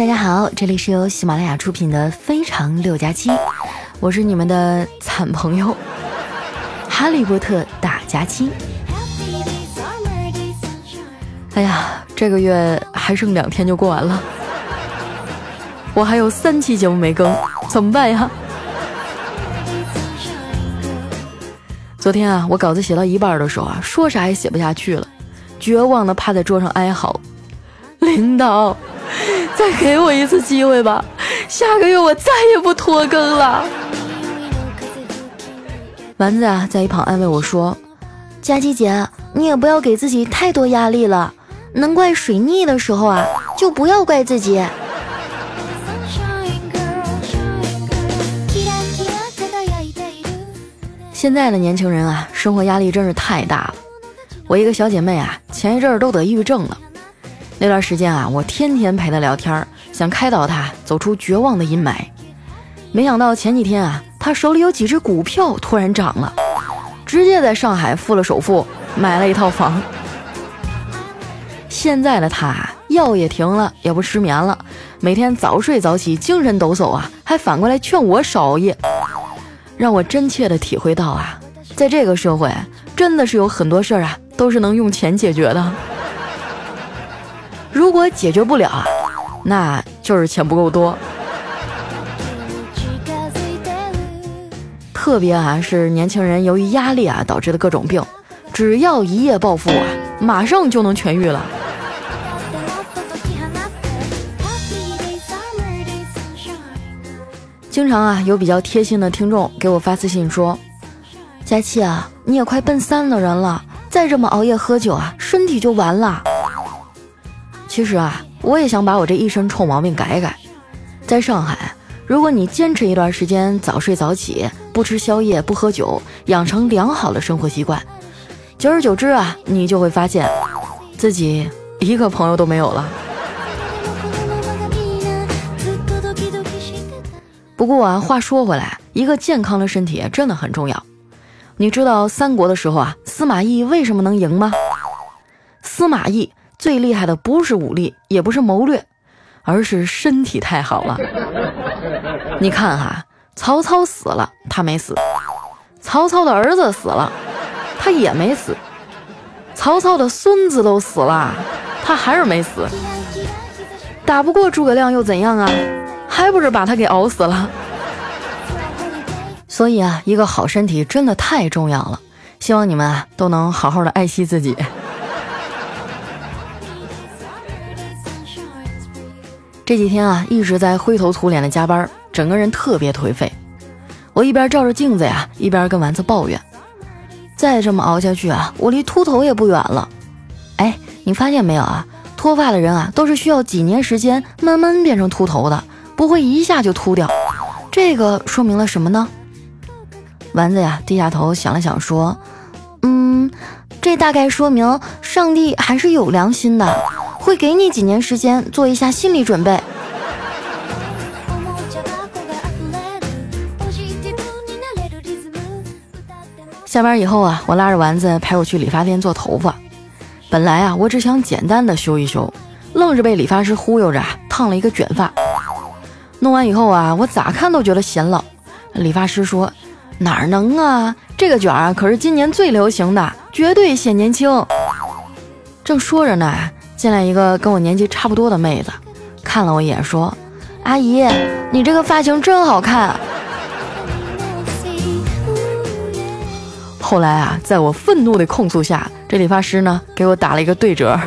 大家好，这里是由喜马拉雅出品的《非常六加七》，我是你们的惨朋友哈利波特大假期。哎呀，这个月还剩两天就过完了，我还有三期节目没更，怎么办呀？昨天啊，我稿子写到一半的时候啊，说啥也写不下去了，绝望的趴在桌上哀嚎，领导。再给我一次机会吧，下个月我再也不拖更了。丸子啊，在一旁安慰我说：“佳琪姐，你也不要给自己太多压力了，能怪水逆的时候啊，就不要怪自己。”现在的年轻人啊，生活压力真是太大了。我一个小姐妹啊，前一阵儿都得抑郁症了。那段时间啊，我天天陪他聊天，想开导他走出绝望的阴霾。没想到前几天啊，他手里有几只股票突然涨了，直接在上海付了首付，买了一套房。现在的她药也停了，也不失眠了，每天早睡早起，精神抖擞啊，还反过来劝我少熬夜，让我真切的体会到啊，在这个社会，真的是有很多事儿啊，都是能用钱解决的。如果解决不了啊，那就是钱不够多。特别啊，是年轻人由于压力啊导致的各种病，只要一夜暴富啊，马上就能痊愈了。经常啊，有比较贴心的听众给我发私信说：“佳琪啊，你也快奔三的人了，再这么熬夜喝酒啊，身体就完了。”其实啊，我也想把我这一身臭毛病改改。在上海，如果你坚持一段时间早睡早起，不吃宵夜，不喝酒，养成良好的生活习惯，久而久之啊，你就会发现自己一个朋友都没有了。不过啊，话说回来，一个健康的身体真的很重要。你知道三国的时候啊，司马懿为什么能赢吗？司马懿。最厉害的不是武力，也不是谋略，而是身体太好了。你看哈，曹操死了，他没死；曹操的儿子死了，他也没死；曹操的孙子都死了，他还是没死。打不过诸葛亮又怎样啊？还不是把他给熬死了。所以啊，一个好身体真的太重要了。希望你们啊都能好好的爱惜自己。这几天啊，一直在灰头土脸的加班，整个人特别颓废。我一边照着镜子呀，一边跟丸子抱怨：“再这么熬下去啊，我离秃头也不远了。”哎，你发现没有啊？脱发的人啊，都是需要几年时间慢慢变成秃头的，不会一下就秃掉。这个说明了什么呢？丸子呀，低下头想了想，说：“嗯，这大概说明上帝还是有良心的。”会给你几年时间做一下心理准备。下班以后啊，我拉着丸子陪我去理发店做头发。本来啊，我只想简单的修一修，愣是被理发师忽悠着烫了一个卷发。弄完以后啊，我咋看都觉得显老。理发师说：“哪能啊，这个卷啊可是今年最流行的，绝对显年轻。”正说着呢。进来一个跟我年纪差不多的妹子，看了我一眼，说：“阿姨，你这个发型真好看。”后来啊，在我愤怒的控诉下，这理发师呢给我打了一个对折。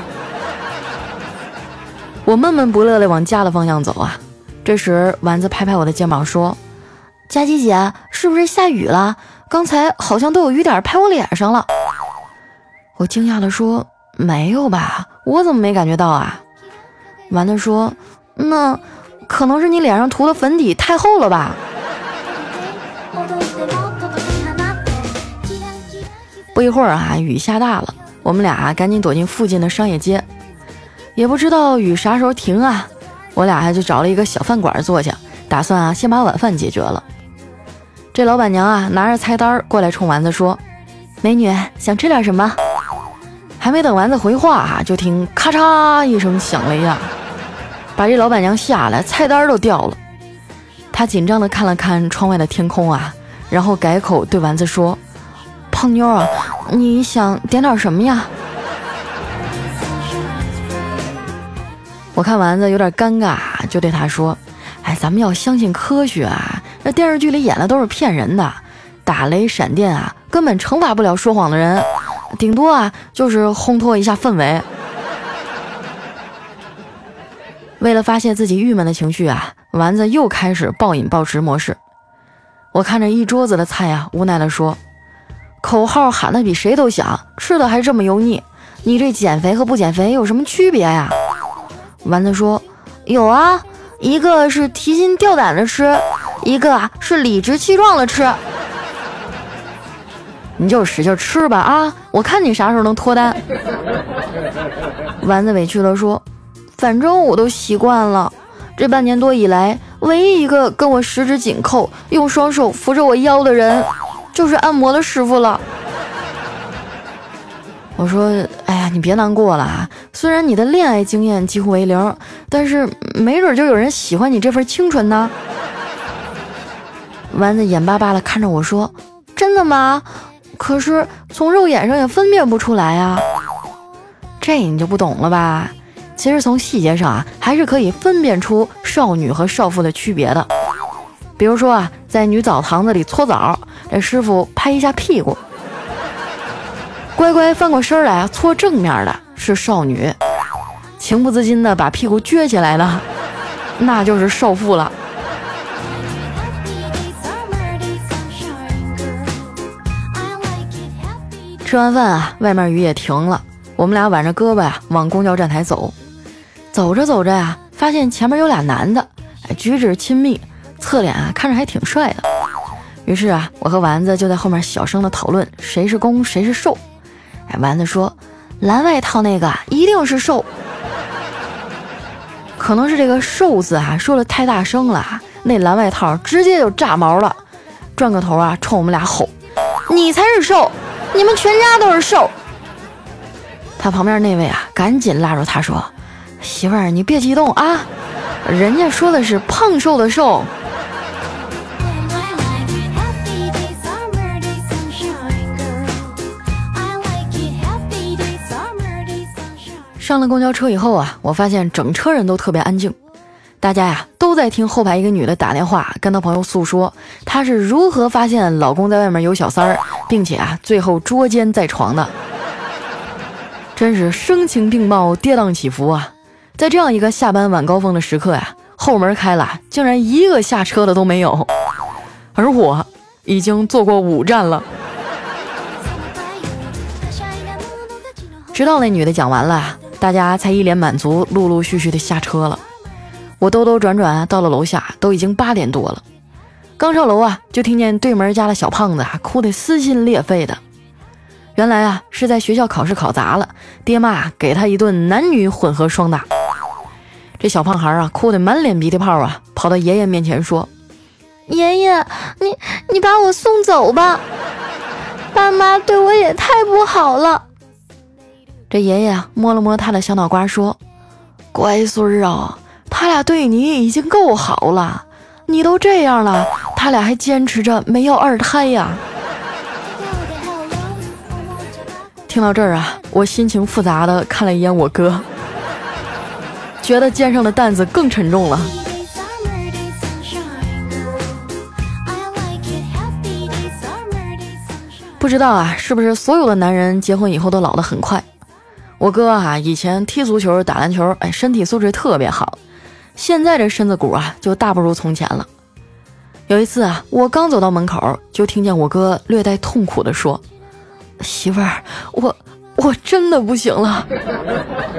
我闷闷不乐的往家的方向走啊。这时，丸子拍拍我的肩膀说：“佳琪姐，是不是下雨了？刚才好像都有雨点拍我脸上了。”我惊讶的说：“没有吧。”我怎么没感觉到啊？丸子说：“那可能是你脸上涂的粉底太厚了吧。”不一会儿啊，雨下大了，我们俩赶紧躲进附近的商业街。也不知道雨啥时候停啊，我俩还就找了一个小饭馆坐下，打算啊先把晚饭解决了。这老板娘啊拿着菜单过来冲丸子说：“美女，想吃点什么？”还没等丸子回话，就听咔嚓一声响雷呀！把这老板娘吓得菜单都掉了。他紧张的看了看窗外的天空啊，然后改口对丸子说：“胖妞啊，你想点点什么呀？”我看丸子有点尴尬，就对他说：“哎，咱们要相信科学啊，那电视剧里演的都是骗人的，打雷闪电啊，根本惩罚不了说谎的人，顶多啊就是烘托一下氛围。”为了发泄自己郁闷的情绪啊，丸子又开始暴饮暴食模式。我看着一桌子的菜啊，无奈地说：“口号喊得比谁都响，吃的还这么油腻，你这减肥和不减肥有什么区别呀？”丸子说：“有啊，一个是提心吊胆的吃，一个啊是理直气壮的吃。你就使劲吃吧啊，我看你啥时候能脱单。”丸子委屈地说。反正我都习惯了，这半年多以来，唯一一个跟我十指紧扣、用双手扶着我腰的人，就是按摩的师傅了。我说：“哎呀，你别难过了啊！虽然你的恋爱经验几乎为零，但是没准就有人喜欢你这份清纯呢。”丸子眼巴巴的看着我说：“真的吗？可是从肉眼上也分辨不出来啊。这你就不懂了吧？”其实从细节上啊，还是可以分辨出少女和少妇的区别的。比如说啊，在女澡堂子里搓澡，这师傅拍一下屁股，乖乖翻过身来啊，搓正面的是少女，情不自禁的把屁股撅起来了，那就是少妇了。吃完饭啊，外面雨也停了，我们俩挽着胳膊呀，往公交站台走。走着走着呀，发现前面有俩男的，举止亲密，侧脸啊看着还挺帅的。于是啊，我和丸子就在后面小声的讨论谁是攻谁是受。哎，丸子说蓝外套那个一定是受，可能是这个受字啊说的太大声了，那蓝外套直接就炸毛了，转个头啊冲我们俩吼：“你才是受，你们全家都是瘦。”他旁边那位啊赶紧拉住他说。媳妇儿，你别激动啊，人家说的是胖瘦的瘦。上了公交车以后啊，我发现整车人都特别安静，大家呀都在听后排一个女的打电话跟她朋友诉说，她是如何发现老公在外面有小三儿，并且啊最后捉奸在床的，真是声情并茂，跌宕起伏啊。在这样一个下班晚高峰的时刻呀，后门开了，竟然一个下车的都没有，而我已经坐过五站了。直到那女的讲完了，大家才一脸满足，陆陆续续的下车了。我兜兜转转到了楼下，都已经八点多了。刚上楼啊，就听见对门家的小胖子啊哭得撕心裂肺的。原来啊，是在学校考试考砸了，爹妈给他一顿男女混合双打。这小胖孩啊，哭得满脸鼻涕泡啊，跑到爷爷面前说：“爷爷，你你把我送走吧，爸妈对我也太不好了。”这爷爷摸了摸他的小脑瓜，说：“乖孙儿啊，他俩对你已经够好了，你都这样了，他俩还坚持着没要二胎呀。”听到这儿啊，我心情复杂的看了一眼我哥。觉得肩上的担子更沉重了。不知道啊，是不是所有的男人结婚以后都老得很快？我哥啊，以前踢足球、打篮球，哎，身体素质特别好，现在这身子骨啊，就大不如从前了。有一次啊，我刚走到门口，就听见我哥略带痛苦地说：“媳妇儿，我我真的不行了。”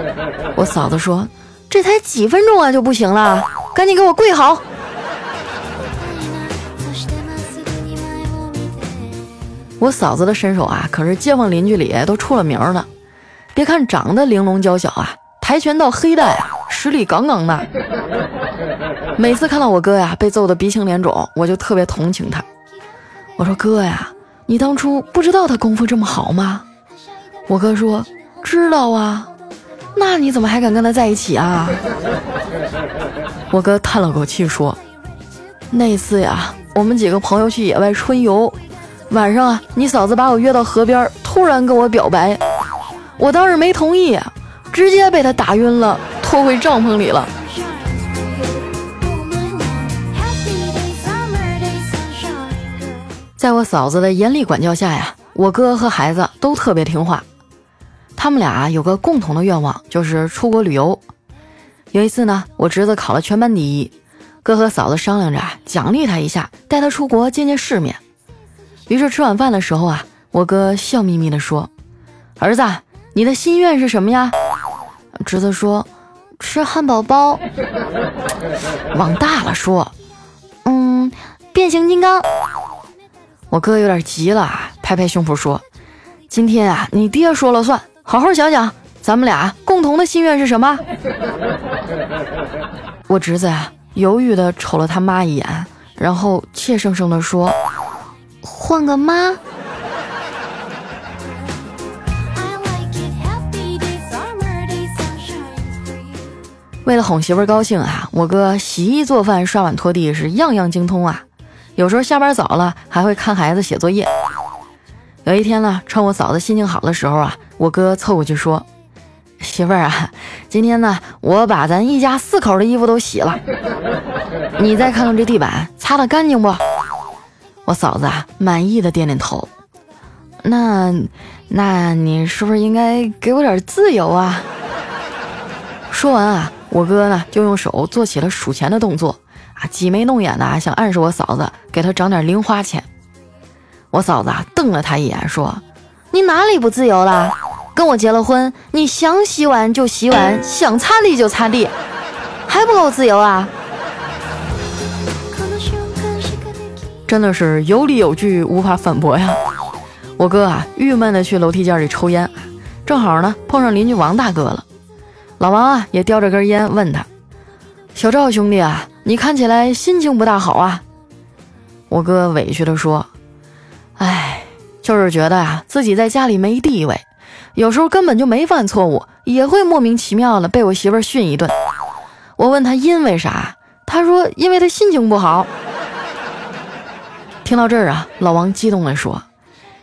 我嫂子说。这才几分钟啊就不行了，赶紧给我跪好！我嫂子的身手啊，可是街坊邻居里都出了名的。别看长得玲珑娇小啊，跆拳道黑带啊，实力杠杠的。每次看到我哥呀被揍得鼻青脸肿，我就特别同情他。我说哥呀，你当初不知道他功夫这么好吗？我哥说知道啊。那你怎么还敢跟他在一起啊？我哥叹了口气说：“那次呀，我们几个朋友去野外春游，晚上啊，你嫂子把我约到河边，突然跟我表白，我当时没同意，直接被他打晕了，拖回帐篷里了。”在我嫂子的严厉管教下呀，我哥和孩子都特别听话。他们俩有个共同的愿望，就是出国旅游。有一次呢，我侄子考了全班第一，哥和嫂子商量着奖励他一下，带他出国见见世面。于是吃晚饭的时候啊，我哥笑眯眯地说：“儿子，你的心愿是什么呀？”侄子说：“吃汉堡包。”往大了说：“嗯，变形金刚。”我哥有点急了，拍拍胸脯说：“今天啊，你爹说了算，好好想想，咱们俩共同的心愿是什么？” 我侄子啊，犹豫的瞅了他妈一眼，然后怯生生的说：“换个妈。”为了哄媳妇儿高兴啊，我哥洗衣做饭、刷碗拖地是样样精通啊。有时候下班早了，还会看孩子写作业。有一天呢，趁我嫂子心情好的时候啊，我哥凑过去说：“媳妇儿啊，今天呢，我把咱一家四口的衣服都洗了，你再看看这地板，擦得干净不？”我嫂子啊，满意的点点头。那，那你是不是应该给我点自由啊？说完啊，我哥呢就用手做起了数钱的动作。啊，挤眉弄眼的，想暗示我嫂子给他涨点零花钱。我嫂子啊，瞪了他一眼，说：“你哪里不自由了？跟我结了婚，你想洗碗就洗碗，想擦地就擦地，还不够自由啊？”真的是有理有据，无法反驳呀。我哥啊，郁闷的去楼梯间里抽烟，正好呢碰上邻居王大哥了。老王啊，也叼着根烟，问他：“小赵兄弟啊。”你看起来心情不大好啊，我哥委屈地说：“哎，就是觉得呀，自己在家里没地位，有时候根本就没犯错误，也会莫名其妙的被我媳妇训一顿。我问他因为啥，他说因为他心情不好。”听到这儿啊，老王激动地说：“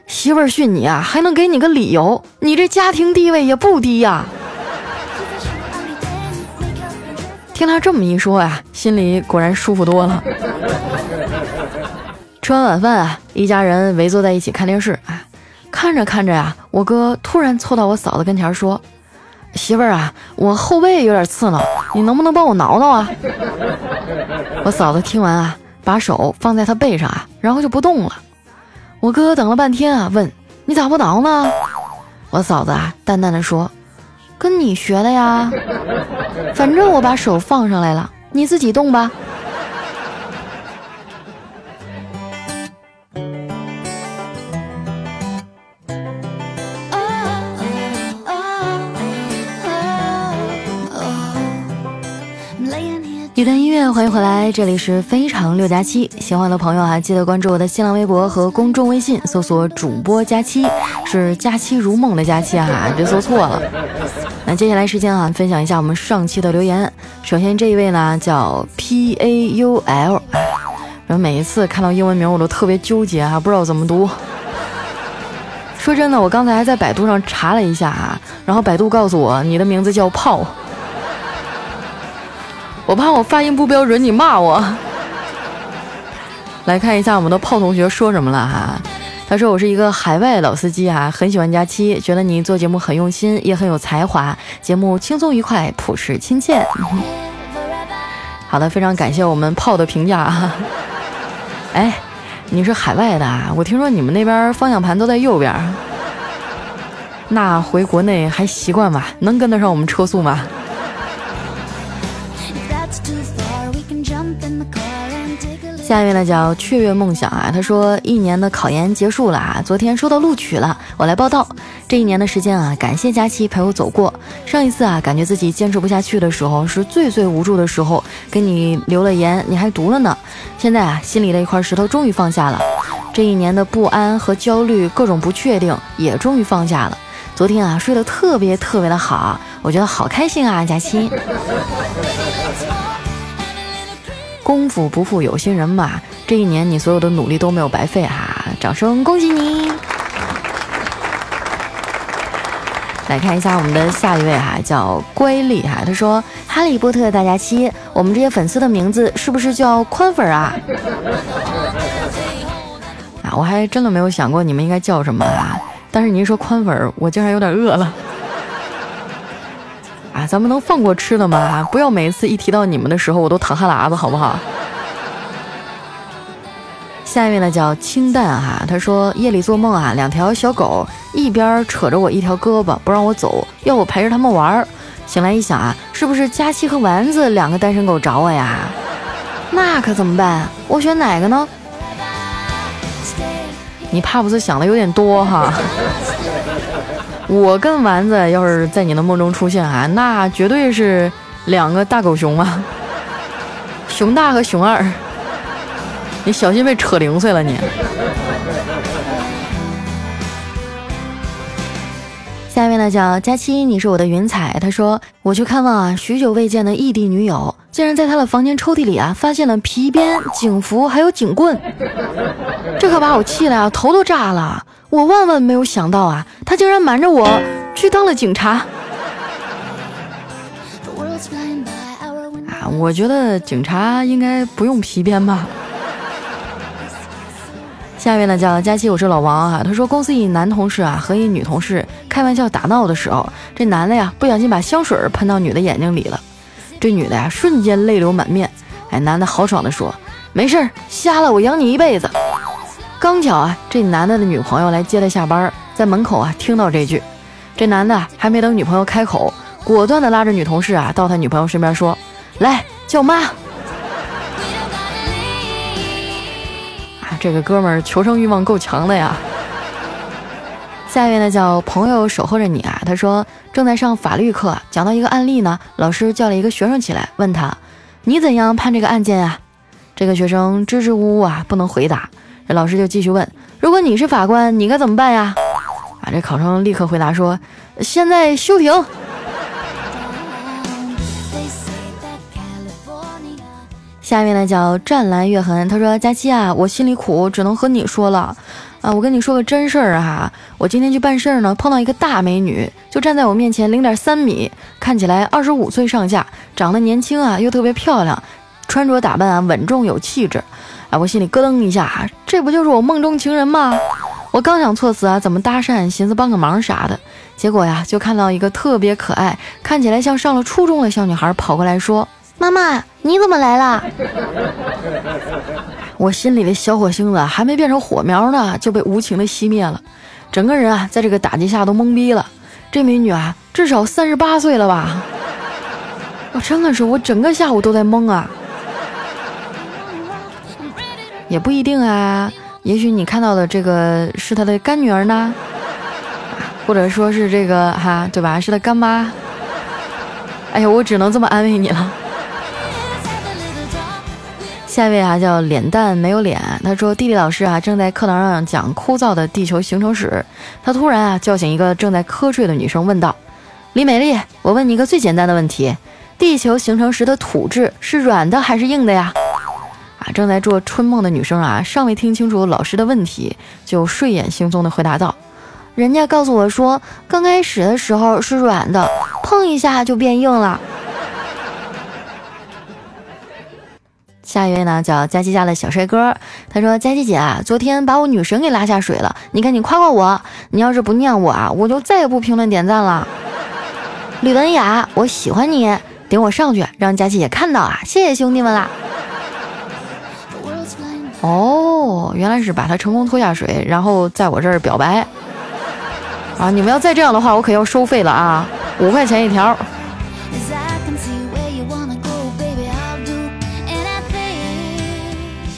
媳妇儿训你啊，还能给你个理由？你这家庭地位也不低呀。”听他这么一说呀，心里果然舒服多了。吃完晚饭啊，一家人围坐在一起看电视啊，看着看着呀，我哥突然凑到我嫂子跟前说：“媳妇儿啊，我后背有点刺挠，你能不能帮我挠挠啊？” 我嫂子听完啊，把手放在他背上啊，然后就不动了。我哥等了半天啊，问：“你咋不挠呢？”我嫂子啊，淡淡的说。跟你学的呀，反正我把手放上来了，你自己动吧。一段音乐，欢迎回来，这里是非常六加七。喜欢的朋友啊，记得关注我的新浪微博和公众微信，搜索主播佳期，是佳期如梦的佳期哈，别搜错了。那接下来时间啊，分享一下我们上期的留言。首先这一位呢叫 P A U L，然后每一次看到英文名我都特别纠结啊，不知道怎么读。说真的，我刚才还在百度上查了一下啊，然后百度告诉我你的名字叫炮。我怕我发音不标准，你骂我。来看一下我们的炮同学说什么了哈。他说我是一个海外老司机啊，很喜欢佳期，觉得你做节目很用心，也很有才华，节目轻松愉快，朴实亲切。好的，非常感谢我们炮的评价啊。哎，你是海外的啊？我听说你们那边方向盘都在右边。那回国内还习惯吗？能跟得上我们车速吗？下面呢叫雀跃梦想啊，他说一年的考研结束了啊，昨天收到录取了，我来报道。这一年的时间啊，感谢佳期陪我走过。上一次啊，感觉自己坚持不下去的时候，是最最无助的时候，给你留了言，你还读了呢。现在啊，心里的一块石头终于放下了，这一年的不安和焦虑，各种不确定也终于放下了。昨天啊，睡得特别特别的好，我觉得好开心啊，佳期。功夫不负有心人嘛，这一年你所有的努力都没有白费哈，掌声恭喜你！来看一下我们的下一位哈，叫乖丽哈，他说：“哈利波特大假期，我们这些粉丝的名字是不是叫宽粉啊？”啊，我还真的没有想过你们应该叫什么啊，但是您说宽粉，我竟然有点饿了。咱们能放过吃的吗？不要每一次一提到你们的时候，我都淌哈喇子，好不好？下一位呢叫清淡哈，他说夜里做梦啊，两条小狗一边扯着我一条胳膊不让我走，要我陪着他们玩儿。醒来一想啊，是不是佳期和丸子两个单身狗找我呀？那可怎么办？我选哪个呢？你怕不是想的有点多哈？我跟丸子要是在你的梦中出现啊，那绝对是两个大狗熊啊，熊大和熊二。你小心被扯零碎了你。下面呢叫佳期，你是我的云彩。他说我去看望啊，许久未见的异地女友，竟然在他的房间抽屉里啊发现了皮鞭、警服还有警棍，这可把我气的啊头都炸了。我万万没有想到啊，他竟然瞒着我去当了警察。啊，我觉得警察应该不用皮鞭吧。下面呢叫佳琪，我是老王啊。他说公司一男同事啊和一女同事开玩笑打闹的时候，这男的呀不小心把香水喷到女的眼睛里了，这女的呀瞬间泪流满面。哎，男的豪爽的说：“没事儿，瞎了我养你一辈子。”刚巧啊，这男的的女朋友来接他下班，在门口啊听到这句，这男的还没等女朋友开口，果断的拉着女同事啊到他女朋友身边说：“来叫妈。”啊这个哥们儿求生欲望够强的呀。下一位呢叫朋友守候着你啊，他说正在上法律课，讲到一个案例呢，老师叫了一个学生起来，问他你怎样判这个案件啊？这个学生支支吾吾啊，不能回答。这老师就继续问，如果你是法官，你该怎么办呀？啊，这考生立刻回答说，现在休庭。下面呢叫湛蓝月痕，他说：“佳期啊，我心里苦，只能和你说了啊。我跟你说个真事儿哈，我今天去办事儿呢，碰到一个大美女，就站在我面前零点三米，看起来二十五岁上下，长得年轻啊，又特别漂亮，穿着打扮啊稳重有气质啊。我心里咯噔一下，这不就是我梦中情人吗？我刚想措辞啊怎么搭讪，寻思帮个忙啥的，结果呀，就看到一个特别可爱，看起来像上了初中的小女孩跑过来说。”妈妈，你怎么来了？我心里的小火星子还没变成火苗呢，就被无情的熄灭了。整个人啊，在这个打击下都懵逼了。这美女啊，至少三十八岁了吧？我真的是，我整个下午都在懵啊。也不一定啊，也许你看到的这个是他的干女儿呢，或者说是这个哈，对吧？是他干妈。哎呀，我只能这么安慰你了。下一位啊，叫脸蛋没有脸。他说，地理老师啊正在课堂上讲枯燥的地球形成史，他突然啊叫醒一个正在瞌睡的女生，问道：“李美丽，我问你一个最简单的问题，地球形成时的土质是软的还是硬的呀？”啊，正在做春梦的女生啊，尚未听清楚老师的问题，就睡眼惺忪地回答道：“人家告诉我说，刚开始的时候是软的，碰一下就变硬了。”下一位呢，叫佳琪家的小帅哥。他说：“佳琪姐啊，昨天把我女神给拉下水了，你赶紧夸夸我。你要是不念我啊，我就再也不评论点赞了。”吕文雅，我喜欢你，顶我上去，让佳琪姐看到啊！谢谢兄弟们啦。哦，原来是把他成功拖下水，然后在我这儿表白啊！你们要再这样的话，我可要收费了啊，五块钱一条。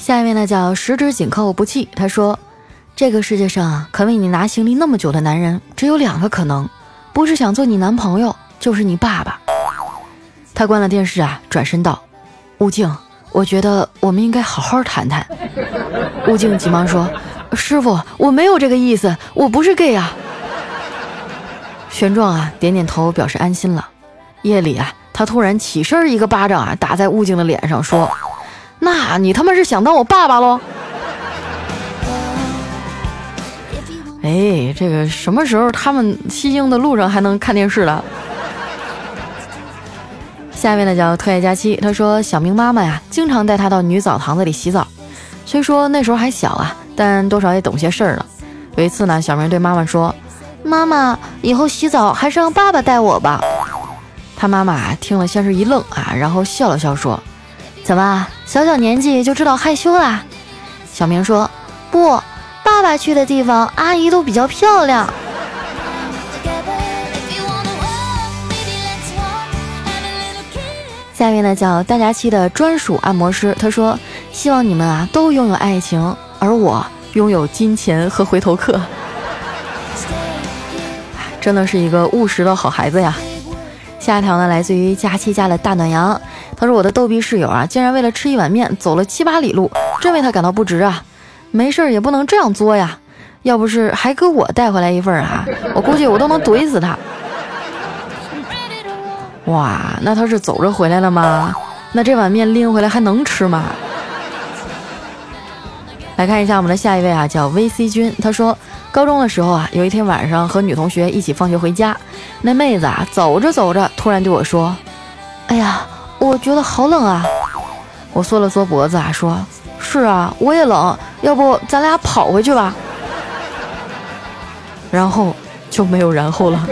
下一位呢叫十指紧扣不弃。他说：“这个世界上啊肯为你拿行李那么久的男人，只有两个可能，不是想做你男朋友，就是你爸爸。”他关了电视啊，转身道：“吴静，我觉得我们应该好好谈谈。”吴静急忙说：“师傅，我没有这个意思，我不是 gay 啊。”玄奘啊点点头表示安心了。夜里啊，他突然起身一个巴掌啊打在悟净的脸上，说：“那你他妈是想当我爸爸喽？”哎，这个什么时候他们西京的路上还能看电视了？下面呢叫特爱佳期，他说小明妈妈呀，经常带他到女澡堂子里洗澡。虽说那时候还小啊，但多少也懂些事儿了。有一次呢，小明对妈妈说：“妈妈，以后洗澡还是让爸爸带我吧。”他妈妈听了先是一愣啊，然后笑了笑说：“怎么小小年纪就知道害羞啦？”小明说：“不。”爸爸去的地方，阿姨都比较漂亮。下面呢叫大家期的专属按摩师，他说：“希望你们啊都拥有爱情，而我拥有金钱和回头客。”真的是一个务实的好孩子呀。下一条呢来自于佳期家的大暖阳，他说：“我的逗逼室友啊，竟然为了吃一碗面走了七八里路，真为他感到不值啊。”没事儿也不能这样作呀，要不是还给我带回来一份儿啊，我估计我都能怼死他。哇，那他是走着回来了吗？那这碗面拎回来还能吃吗？来看一下我们的下一位啊，叫 VC 君，他说高中的时候啊，有一天晚上和女同学一起放学回家，那妹子啊走着走着突然对我说：“哎呀，我觉得好冷啊。”我缩了缩脖子啊说。是啊，我也冷，要不咱俩跑回去吧？然后就没有然后了。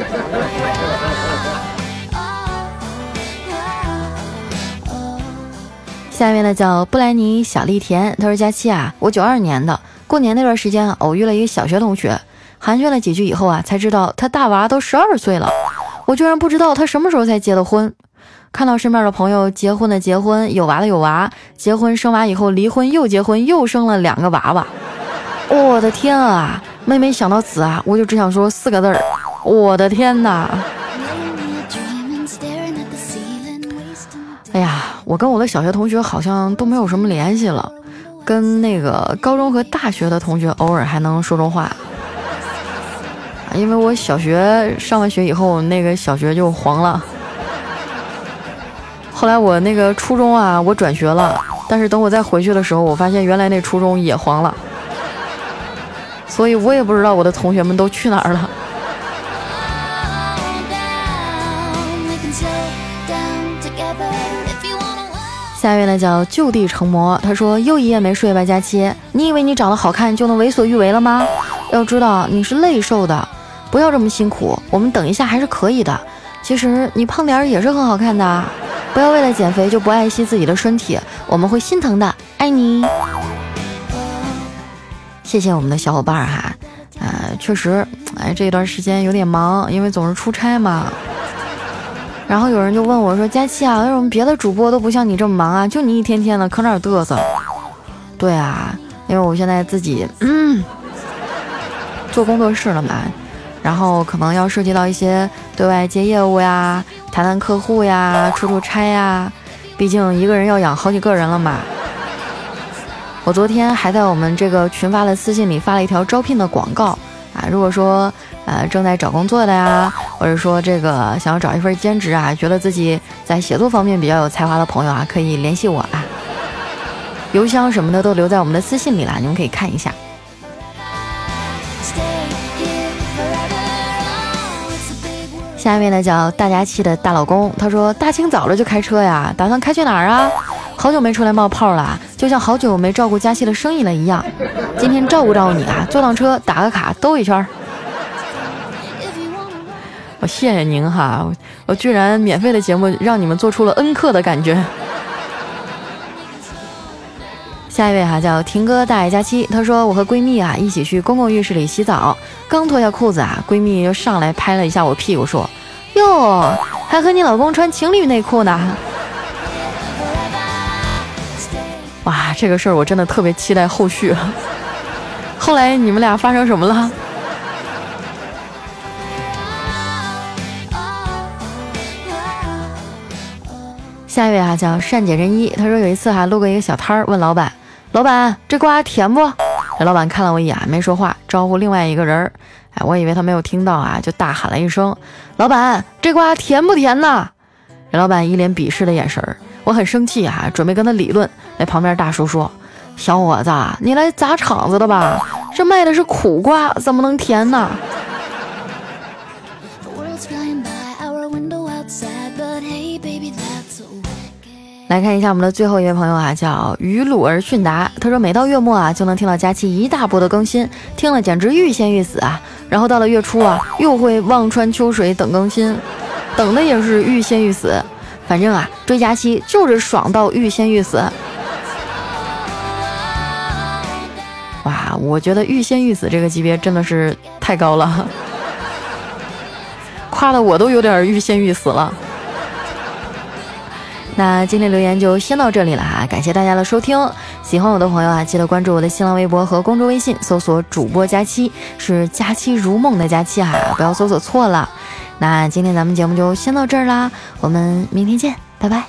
下面呢叫布莱尼小丽田，他说：“佳期啊，我九二年的，过年那段时间偶遇了一个小学同学，寒暄了几句以后啊，才知道他大娃都十二岁了，我居然不知道他什么时候才结的婚。”看到身边的朋友结婚的结婚，有娃的有娃，结婚生娃以后离婚又结婚又生了两个娃娃，我的天啊！每每想到此啊，我就只想说四个字儿：我的天哪！哎呀，我跟我的小学同学好像都没有什么联系了，跟那个高中和大学的同学偶尔还能说说话，因为我小学上完学以后，那个小学就黄了。后来我那个初中啊，我转学了，但是等我再回去的时候，我发现原来那初中也黄了，所以我也不知道我的同学们都去哪儿了。下一位呢叫就地成魔，他说又一夜没睡吧，佳期，你以为你长得好看就能为所欲为了吗？要知道你是累瘦的，不要这么辛苦，我们等一下还是可以的。其实你胖点儿也是很好看的。不要为了减肥就不爱惜自己的身体，我们会心疼的。爱你，谢谢我们的小伙伴哈。呃，确实，哎，这一段时间有点忙，因为总是出差嘛。然后有人就问我说：“佳期啊，为什么别的主播都不像你这么忙啊？就你一天天的搁那儿嘚瑟。”对啊，因为我现在自己嗯做工作室了嘛，然后可能要涉及到一些对外接业务呀。谈谈客户呀，出出差呀，毕竟一个人要养好几个人了嘛。我昨天还在我们这个群发的私信里发了一条招聘的广告啊，如果说呃正在找工作的呀，或者说这个想要找一份兼职啊，觉得自己在写作方面比较有才华的朋友啊，可以联系我啊。邮箱什么的都留在我们的私信里了，你们可以看一下。下面呢叫大家气的大老公，他说大清早的就开车呀，打算开去哪儿啊？好久没出来冒泡了，就像好久没照顾佳期的生意了一样。今天照顾照顾你啊，坐趟车打个卡兜一圈。我谢谢您哈，我居然免费的节目让你们做出了恩客的感觉。下一位哈叫婷哥大爷佳期，他说我和闺蜜啊一起去公共浴室里洗澡。刚脱下裤子啊，闺蜜就上来拍了一下我屁股，说：“哟，还和你老公穿情侣内裤呢。”哇，这个事儿我真的特别期待后续。后来你们俩发生什么了？下一位啊，叫善解人意。他说有一次哈，路过一个小摊儿，问老板：“老板，这瓜甜不？”这老板看了我一眼，没说话，招呼另外一个人儿。哎，我以为他没有听到啊，就大喊了一声：“老板，这瓜甜不甜呢？”任老板一脸鄙视的眼神儿，我很生气啊，准备跟他理论。那旁边大叔说：“小伙子，你来砸场子的吧？这卖的是苦瓜，怎么能甜呢？”来看一下我们的最后一位朋友啊，叫于鲁尔逊达。他说，每到月末啊，就能听到佳期一大波的更新，听了简直欲仙欲死啊。然后到了月初啊，又会望穿秋水等更新，等的也是欲仙欲死。反正啊，追佳期就是爽到欲仙欲死。哇，我觉得欲仙欲死这个级别真的是太高了，夸的我都有点欲仙欲死了。那今天留言就先到这里了哈，感谢大家的收听。喜欢我的朋友啊，记得关注我的新浪微博和公众微信，搜索主播佳期，是佳期如梦的佳期哈，不要搜索错了。那今天咱们节目就先到这儿啦，我们明天见，拜拜。